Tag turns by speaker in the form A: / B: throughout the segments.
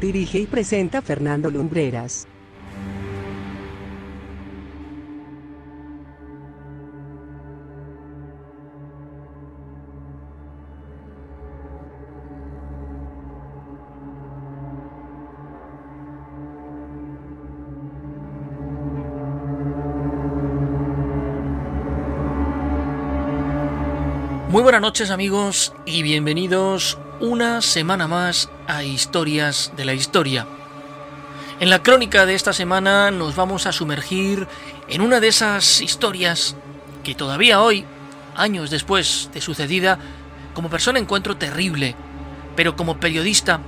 A: Dirige y presenta Fernando Lumbreras.
B: Muy buenas noches amigos y bienvenidos una semana más a Historias de la Historia. En la crónica de esta semana nos vamos a sumergir en una de esas historias que todavía hoy, años después de sucedida, como persona encuentro terrible, pero como periodista,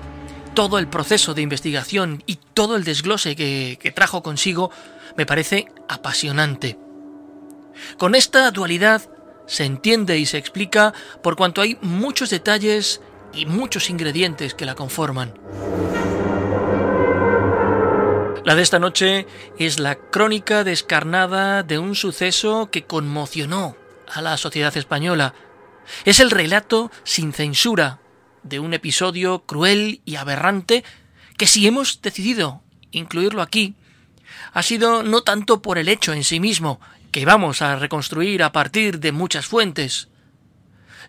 B: todo el proceso de investigación y todo el desglose que, que trajo consigo me parece apasionante. Con esta dualidad se entiende y se explica por cuanto hay muchos detalles y muchos ingredientes que la conforman. La de esta noche es la crónica descarnada de un suceso que conmocionó a la sociedad española. Es el relato sin censura de un episodio cruel y aberrante que si hemos decidido incluirlo aquí, ha sido no tanto por el hecho en sí mismo, que vamos a reconstruir a partir de muchas fuentes,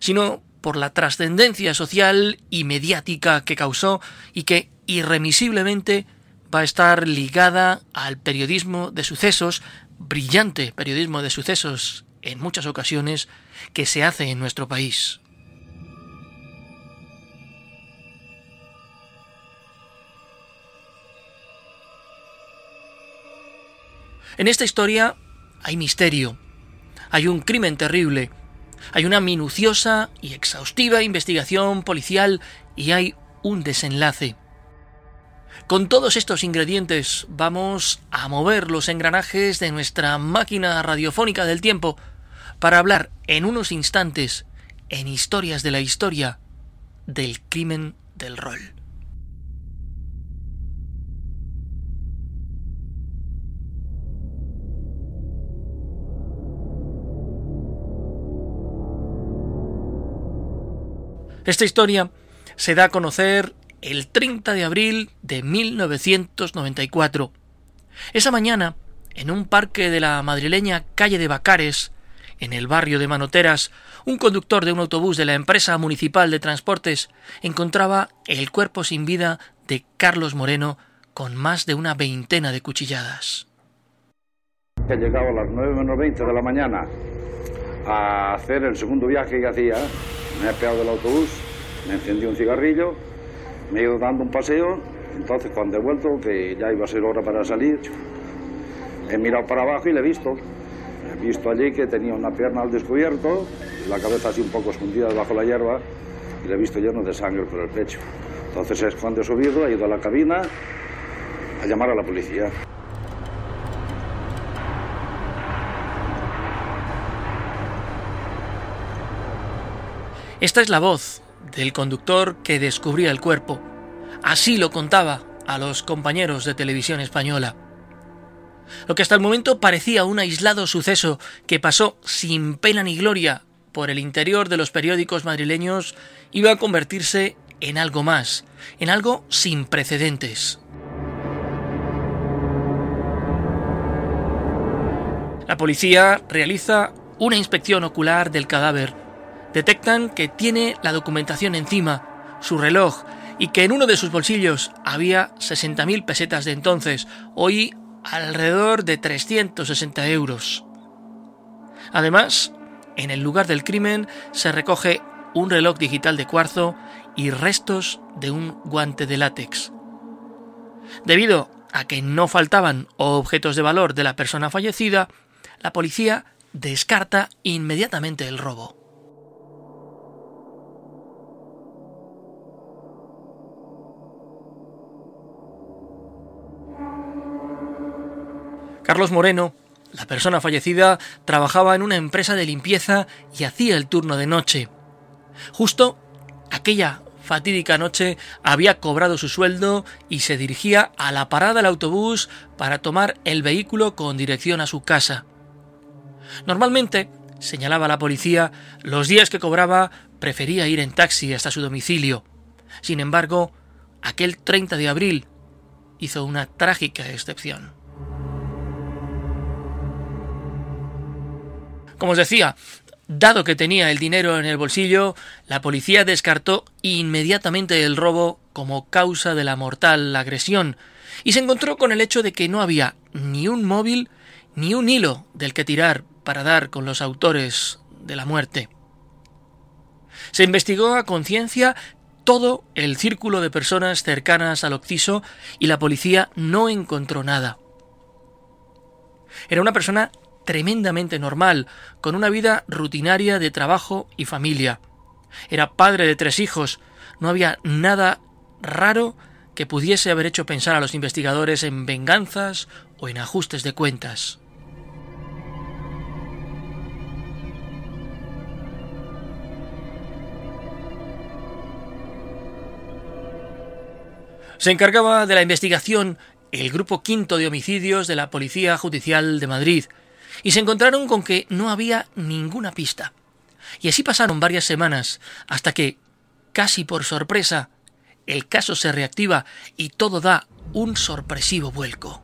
B: sino por la trascendencia social y mediática que causó y que irremisiblemente va a estar ligada al periodismo de sucesos, brillante periodismo de sucesos en muchas ocasiones, que se hace en nuestro país. En esta historia hay misterio, hay un crimen terrible, hay una minuciosa y exhaustiva investigación policial y hay un desenlace. Con todos estos ingredientes vamos a mover los engranajes de nuestra máquina radiofónica del tiempo para hablar en unos instantes, en historias de la historia, del crimen del rol. Esta historia se da a conocer el 30 de abril de 1994. Esa mañana, en un parque de la madrileña calle de Bacares, en el barrio de Manoteras, un conductor de un autobús de la empresa municipal de transportes encontraba el cuerpo sin vida de Carlos Moreno con más de una veintena de cuchilladas.
C: He llegado a las 9 menos 20 de la mañana a hacer el segundo viaje que hacía me he pegado del autobús, me encendí un cigarrillo, me he ido dando un paseo, entonces cuando he vuelto, que ya iba a ser hora para salir, he mirado para abajo y le he visto. He visto allí que tenía una pierna al descubierto, la cabeza así un poco escondida debajo de la hierba, y le he visto lleno de sangre por el pecho. Entonces es cuando he subido, he ido a la cabina a llamar a la policía.
B: Esta es la voz del conductor que descubría el cuerpo. Así lo contaba a los compañeros de televisión española. Lo que hasta el momento parecía un aislado suceso que pasó sin pena ni gloria por el interior de los periódicos madrileños iba a convertirse en algo más, en algo sin precedentes. La policía realiza una inspección ocular del cadáver detectan que tiene la documentación encima, su reloj, y que en uno de sus bolsillos había 60.000 pesetas de entonces, hoy alrededor de 360 euros. Además, en el lugar del crimen se recoge un reloj digital de cuarzo y restos de un guante de látex. Debido a que no faltaban objetos de valor de la persona fallecida, la policía descarta inmediatamente el robo. Carlos Moreno, la persona fallecida, trabajaba en una empresa de limpieza y hacía el turno de noche. Justo aquella fatídica noche había cobrado su sueldo y se dirigía a la parada del autobús para tomar el vehículo con dirección a su casa. Normalmente, señalaba la policía, los días que cobraba prefería ir en taxi hasta su domicilio. Sin embargo, aquel 30 de abril hizo una trágica excepción. Como os decía, Dado que tenía el dinero en el bolsillo, la policía descartó inmediatamente el robo como causa de la mortal agresión y se encontró con el hecho de que no había ni un móvil ni un hilo del que tirar para dar con los autores de la muerte. Se investigó a conciencia todo el círculo de personas cercanas al occiso y la policía no encontró nada. Era una persona tremendamente normal, con una vida rutinaria de trabajo y familia. Era padre de tres hijos. No había nada raro que pudiese haber hecho pensar a los investigadores en venganzas o en ajustes de cuentas. Se encargaba de la investigación el Grupo Quinto de Homicidios de la Policía Judicial de Madrid, y se encontraron con que no había ninguna pista. Y así pasaron varias semanas, hasta que, casi por sorpresa, el caso se reactiva y todo da un sorpresivo vuelco.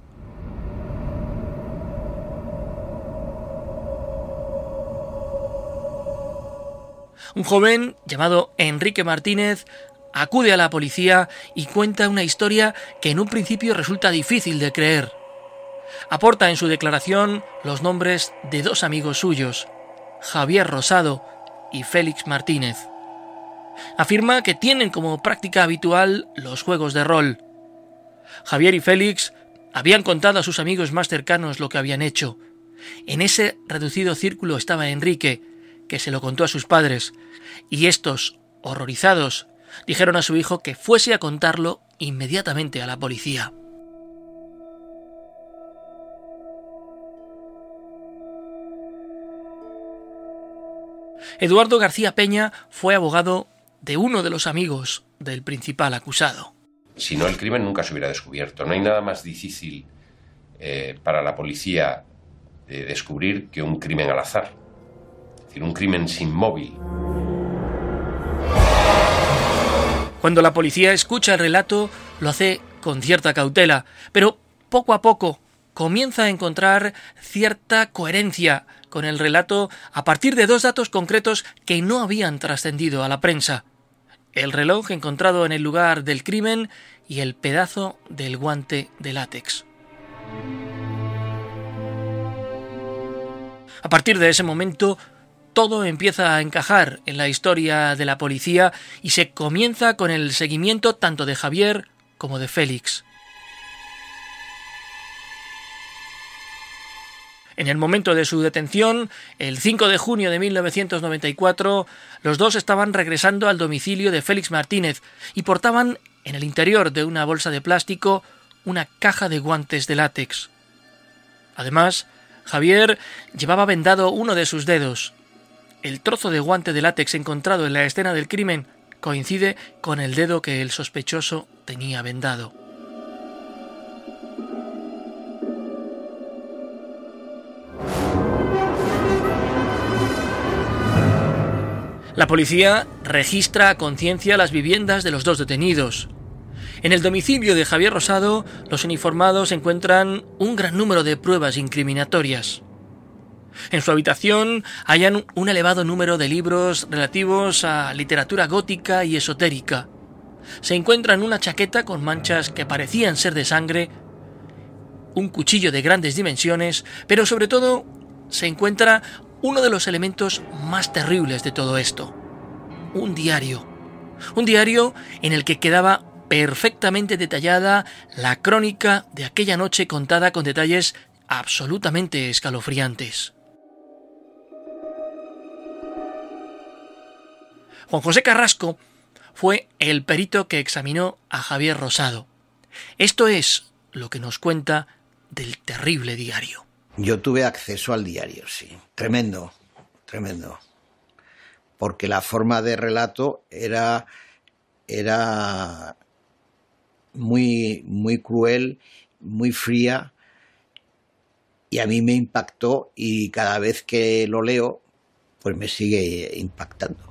B: Un joven llamado Enrique Martínez acude a la policía y cuenta una historia que en un principio resulta difícil de creer. Aporta en su declaración los nombres de dos amigos suyos, Javier Rosado y Félix Martínez. Afirma que tienen como práctica habitual los juegos de rol. Javier y Félix habían contado a sus amigos más cercanos lo que habían hecho. En ese reducido círculo estaba Enrique, que se lo contó a sus padres, y estos, horrorizados, dijeron a su hijo que fuese a contarlo inmediatamente a la policía. Eduardo García Peña fue abogado de uno de los amigos del principal acusado.
D: Si no, el crimen nunca se hubiera descubierto. No hay nada más difícil eh, para la policía de descubrir que un crimen al azar. Es decir, un crimen sin móvil.
B: Cuando la policía escucha el relato, lo hace con cierta cautela, pero poco a poco comienza a encontrar cierta coherencia con el relato a partir de dos datos concretos que no habían trascendido a la prensa. El reloj encontrado en el lugar del crimen y el pedazo del guante de látex. A partir de ese momento, todo empieza a encajar en la historia de la policía y se comienza con el seguimiento tanto de Javier como de Félix. En el momento de su detención, el 5 de junio de 1994, los dos estaban regresando al domicilio de Félix Martínez y portaban en el interior de una bolsa de plástico una caja de guantes de látex. Además, Javier llevaba vendado uno de sus dedos. El trozo de guante de látex encontrado en la escena del crimen coincide con el dedo que el sospechoso tenía vendado. La policía registra a conciencia las viviendas de los dos detenidos. En el domicilio de Javier Rosado, los uniformados encuentran un gran número de pruebas incriminatorias. En su habitación hallan un elevado número de libros relativos a literatura gótica y esotérica. Se encuentran una chaqueta con manchas que parecían ser de sangre, un cuchillo de grandes dimensiones, pero sobre todo se encuentra uno de los elementos más terribles de todo esto. Un diario. Un diario en el que quedaba perfectamente detallada la crónica de aquella noche contada con detalles absolutamente escalofriantes. Juan José Carrasco fue el perito que examinó a Javier Rosado. Esto es lo que nos cuenta del terrible diario.
E: Yo tuve acceso al diario, sí. Tremendo, tremendo. Porque la forma de relato era, era muy, muy cruel, muy fría, y a mí me impactó y cada vez que lo leo, pues me sigue impactando.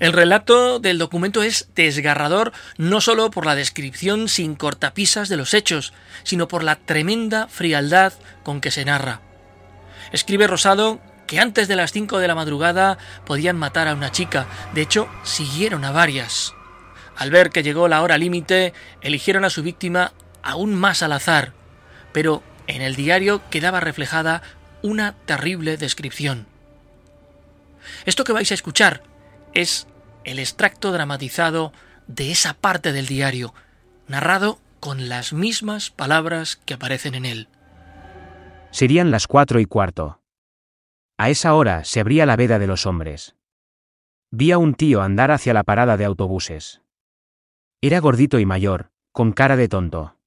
B: El relato del documento es desgarrador no solo por la descripción sin cortapisas de los hechos, sino por la tremenda frialdad con que se narra. Escribe Rosado que antes de las 5 de la madrugada podían matar a una chica, de hecho siguieron a varias. Al ver que llegó la hora límite, eligieron a su víctima aún más al azar, pero en el diario quedaba reflejada una terrible descripción. Esto que vais a escuchar es el extracto dramatizado de esa parte del diario, narrado con las mismas palabras que aparecen en él.
F: Serían las cuatro y cuarto. A esa hora se abría la veda de los hombres. Vi a un tío andar hacia la parada de autobuses. Era gordito y mayor, con cara de tonto.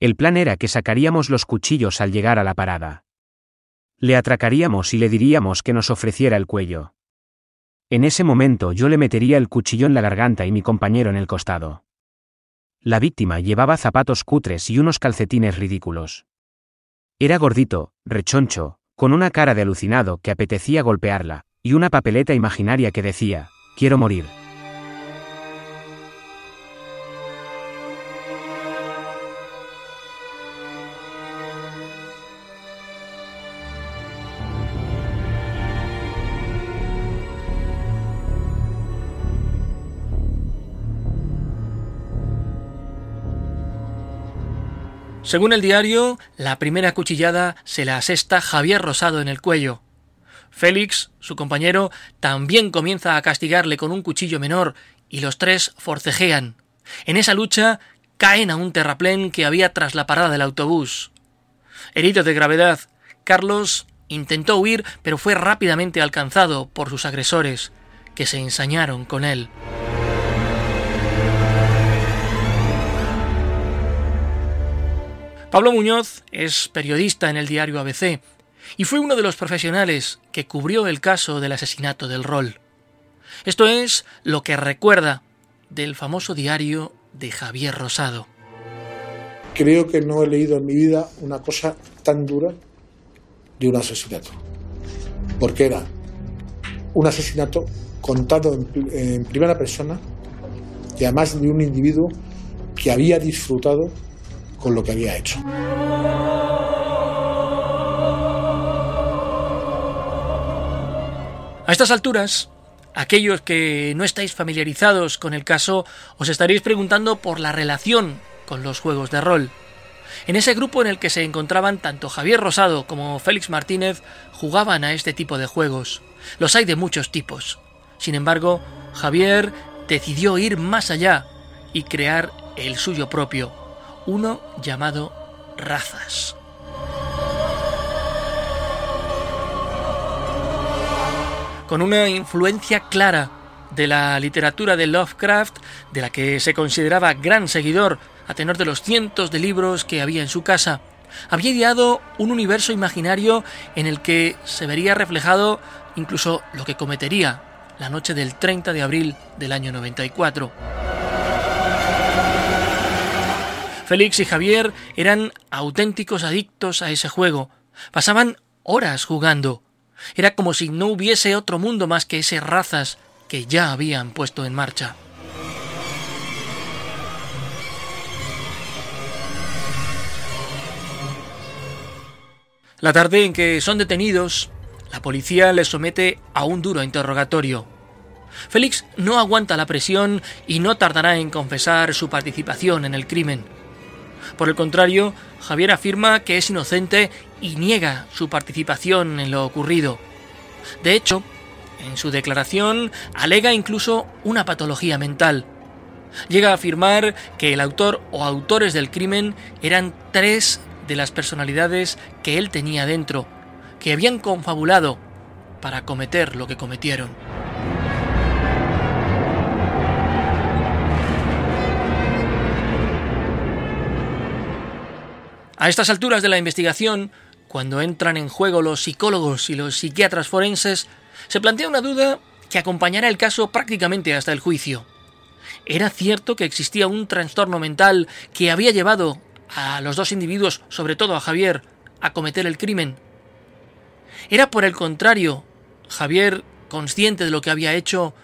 F: El plan era que sacaríamos los cuchillos al llegar a la parada. Le atracaríamos y le diríamos que nos ofreciera el cuello. En ese momento yo le metería el cuchillo en la garganta y mi compañero en el costado. La víctima llevaba zapatos cutres y unos calcetines ridículos. Era gordito, rechoncho, con una cara de alucinado que apetecía golpearla, y una papeleta imaginaria que decía, quiero morir.
B: Según el diario, la primera cuchillada se la asesta Javier Rosado en el cuello. Félix, su compañero, también comienza a castigarle con un cuchillo menor y los tres forcejean. En esa lucha caen a un terraplén que había tras la parada del autobús. Herido de gravedad, Carlos intentó huir pero fue rápidamente alcanzado por sus agresores, que se ensañaron con él. Pablo Muñoz es periodista en el diario ABC y fue uno de los profesionales que cubrió el caso del asesinato del rol. Esto es lo que recuerda del famoso diario de Javier Rosado.
G: Creo que no he leído en mi vida una cosa tan dura de un asesinato, porque era un asesinato contado en, primera persona y además de un individuo que había disfrutado con lo que había hecho.
B: A estas alturas, aquellos que no estáis familiarizados con el caso os estaréis preguntando por la relación con los juegos de rol. En ese grupo en el que se encontraban tanto Javier Rosado como Félix Martínez jugaban a este tipo de juegos. Los hay de muchos tipos. Sin embargo, Javier decidió ir más allá y crear el suyo propio, uno llamado Razas. Con una influencia clara de la literatura de Lovecraft, de la que se consideraba gran seguidor a tenor de los cientos de libros que había en su casa, había ideado un universo imaginario en el que se vería reflejado incluso lo que cometería la noche del 30 de abril del año 94. Félix y Javier eran auténticos adictos a ese juego. Pasaban horas jugando. Era como si no hubiese otro mundo más que ese razas que ya habían puesto en marcha. La tarde en que son detenidos, la policía les somete a un duro interrogatorio. Félix no aguanta la presión y no tardará en confesar su participación en el crimen. Por el contrario, Javier afirma que es inocente y niega su participación en lo ocurrido. De hecho, en su declaración alega incluso una patología mental. Llega a afirmar que el autor o autores del crimen eran tres de las personalidades que él tenía dentro, que habían confabulado para cometer lo que cometieron. A estas alturas de la investigación, cuando entran en juego los psicólogos y los psiquiatras forenses, se plantea una duda que acompañará el caso prácticamente hasta el juicio. ¿Era cierto que existía un trastorno mental que había llevado a los dos individuos, sobre todo a Javier, a cometer el crimen? ¿Era por el contrario, Javier consciente de lo que había hecho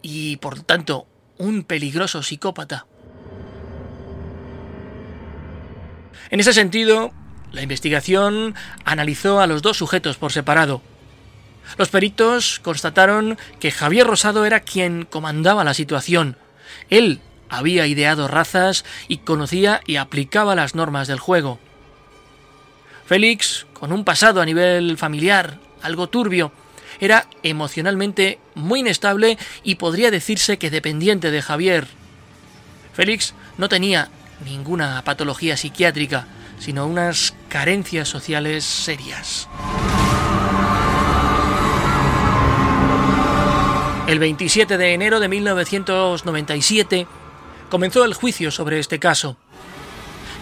B: y por tanto un peligroso psicópata? En ese sentido, la investigación analizó a los dos sujetos por separado. Los peritos constataron que Javier Rosado era quien comandaba la situación. Él había ideado razas y conocía y aplicaba las normas del juego. Félix, con un pasado a nivel familiar algo turbio, era emocionalmente muy inestable y podría decirse que dependiente de Javier. Félix no tenía ninguna patología psiquiátrica, sino unas carencias sociales serias. El 27 de enero de 1997 comenzó el juicio sobre este caso.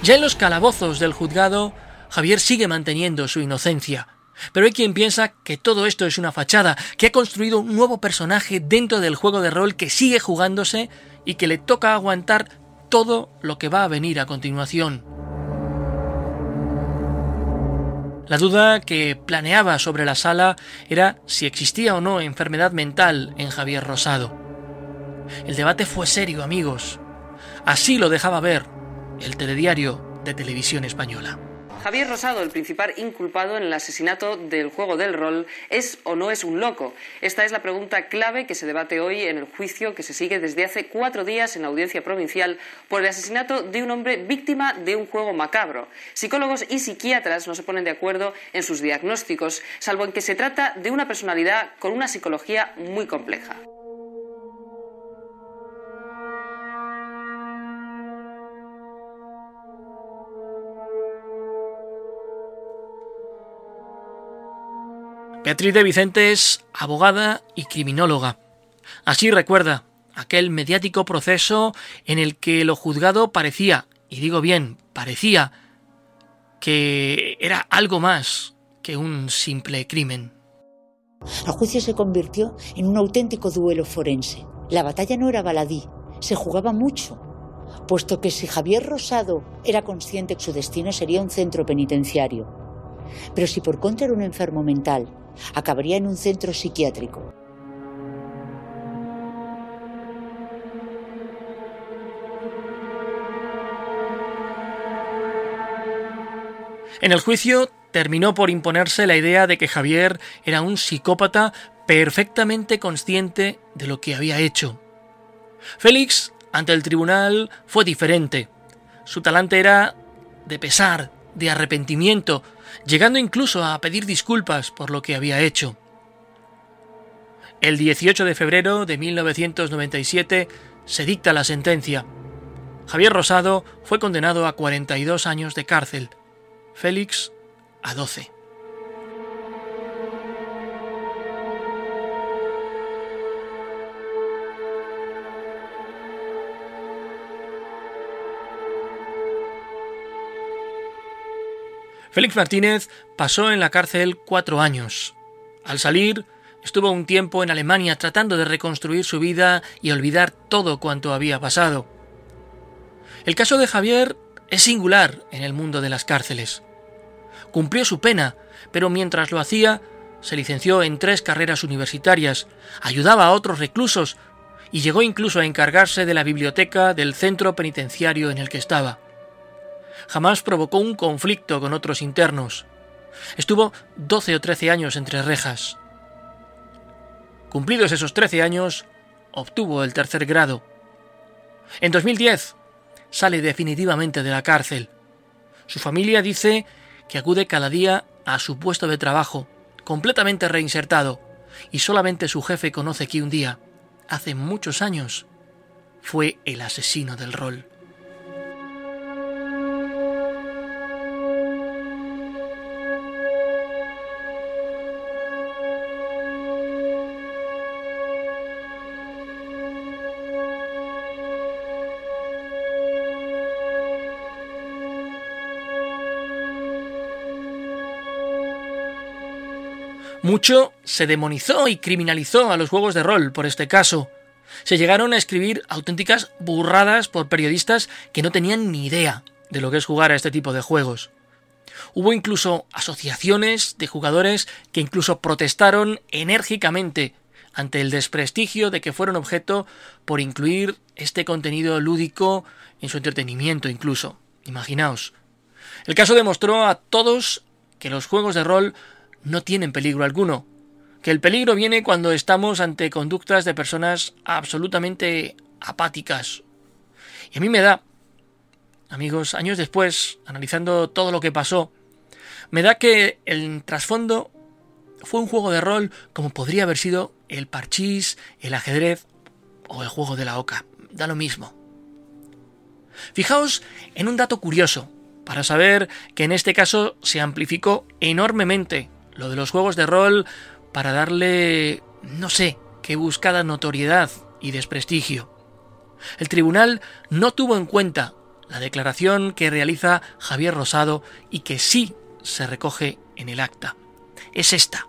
B: Ya en los calabozos del juzgado, Javier sigue manteniendo su inocencia, pero hay quien piensa que todo esto es una fachada, que ha construido un nuevo personaje dentro del juego de rol que sigue jugándose y que le toca aguantar todo lo que va a venir a continuación. La duda que planeaba sobre la sala era si existía o no enfermedad mental en Javier Rosado. El debate fue serio, amigos. Así lo dejaba ver el telediario de televisión española.
H: Javier Rosado, el principal inculpado en el asesinato del juego del rol, ¿es o no es un loco? Esta es la pregunta clave que se debate hoy en el juicio que se sigue desde hace cuatro días en la audiencia provincial por el asesinato de un hombre víctima de un juego macabro. Psicólogos y psiquiatras no se ponen de acuerdo en sus diagnósticos, salvo en que se trata de una personalidad con una psicología muy compleja.
B: Beatriz de Vicente es abogada y criminóloga. Así recuerda aquel mediático proceso en el que lo juzgado parecía, y digo bien, parecía, que era algo más que un simple crimen.
I: El juicio se convirtió en un auténtico duelo forense. La batalla no era baladí, se jugaba mucho, puesto que si Javier Rosado era consciente que su destino sería un centro penitenciario, pero si por contra era un enfermo mental acabaría en un centro psiquiátrico.
B: En el juicio terminó por imponerse la idea de que Javier era un psicópata perfectamente consciente de lo que había hecho. Félix, ante el tribunal, fue diferente. Su talante era de pesar, de arrepentimiento, llegando incluso a pedir disculpas por lo que había hecho. El 18 de febrero de 1997 se dicta la sentencia. Javier Rosado fue condenado a 42 años de cárcel, Félix a 12. Félix Martínez pasó en la cárcel cuatro años. Al salir, estuvo un tiempo en Alemania tratando de reconstruir su vida y olvidar todo cuanto había pasado. El caso de Javier es singular en el mundo de las cárceles. Cumplió su pena, pero mientras lo hacía, se licenció en tres carreras universitarias, ayudaba a otros reclusos y llegó incluso a encargarse de la biblioteca del centro penitenciario en el que estaba jamás provocó un conflicto con otros internos. Estuvo 12 o 13 años entre rejas. Cumplidos esos 13 años, obtuvo el tercer grado. En 2010 sale definitivamente de la cárcel. Su familia dice que acude cada día a su puesto de trabajo, completamente reinsertado, y solamente su jefe conoce que un día, hace muchos años, fue el asesino del rol. Mucho se demonizó y criminalizó a los juegos de rol por este caso. Se llegaron a escribir auténticas burradas por periodistas que no tenían ni idea de lo que es jugar a este tipo de juegos. Hubo incluso asociaciones de jugadores que incluso protestaron enérgicamente ante el desprestigio de que fueron objeto por incluir este contenido lúdico en su entretenimiento incluso. Imaginaos. El caso demostró a todos que los juegos de rol no tienen peligro alguno, que el peligro viene cuando estamos ante conductas de personas absolutamente apáticas. Y a mí me da, amigos, años después, analizando todo lo que pasó, me da que el trasfondo fue un juego de rol como podría haber sido el parchís, el ajedrez o el juego de la oca. Da lo mismo. Fijaos en un dato curioso, para saber que en este caso se amplificó enormemente lo de los juegos de rol para darle, no sé, qué buscada notoriedad y desprestigio. El tribunal no tuvo en cuenta la declaración que realiza Javier Rosado y que sí se recoge en el acta. Es esta.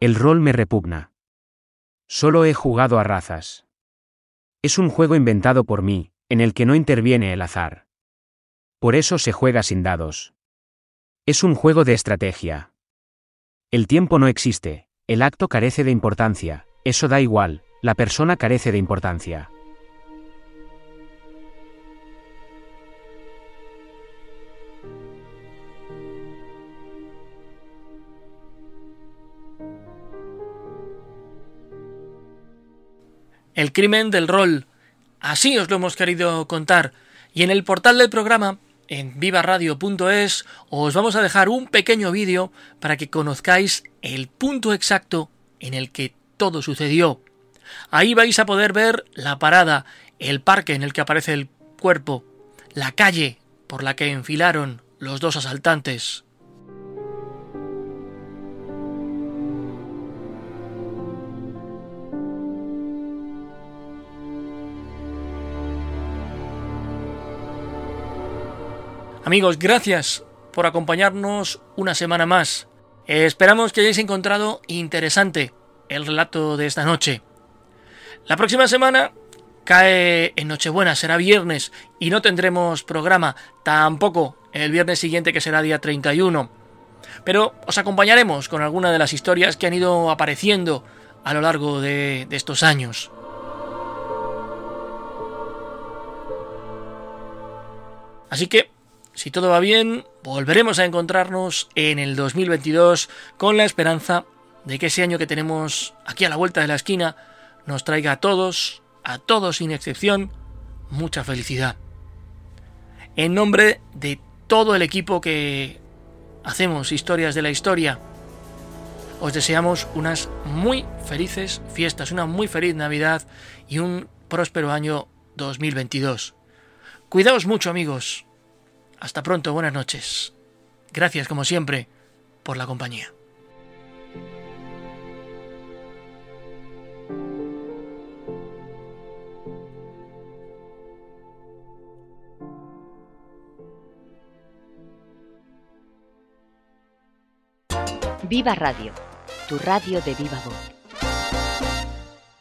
F: El rol me repugna. Solo he jugado a razas. Es un juego inventado por mí, en el que no interviene el azar. Por eso se juega sin dados. Es un juego de estrategia. El tiempo no existe, el acto carece de importancia, eso da igual, la persona carece de importancia.
B: El crimen del rol. Así os lo hemos querido contar. Y en el portal del programa, en vivaradio.es, os vamos a dejar un pequeño vídeo para que conozcáis el punto exacto en el que todo sucedió. Ahí vais a poder ver la parada, el parque en el que aparece el cuerpo, la calle por la que enfilaron los dos asaltantes. Amigos, gracias por acompañarnos una semana más. esperamos que hayáis encontrado interesante el relato de esta noche. La próxima semana cae en Nochebuena, será viernes y no tendremos programa, tampoco el viernes siguiente que será día 31. Pero os acompañaremos con alguna de las historias que han ido apareciendo a lo largo de, de estos años. Así que si todo va bien, volveremos a encontrarnos en el 2022 con la esperanza de que ese año que tenemos aquí a la vuelta de la esquina nos traiga a todos, a todos sin excepción, mucha felicidad. En nombre de todo el equipo que hacemos historias de la historia, os deseamos unas muy felices fiestas, una muy feliz Navidad y un próspero año 2022. Cuidaos mucho amigos, hasta pronto, buenas noches. Gracias, como siempre, por la compañía.
J: Viva Radio, tu radio de viva voz.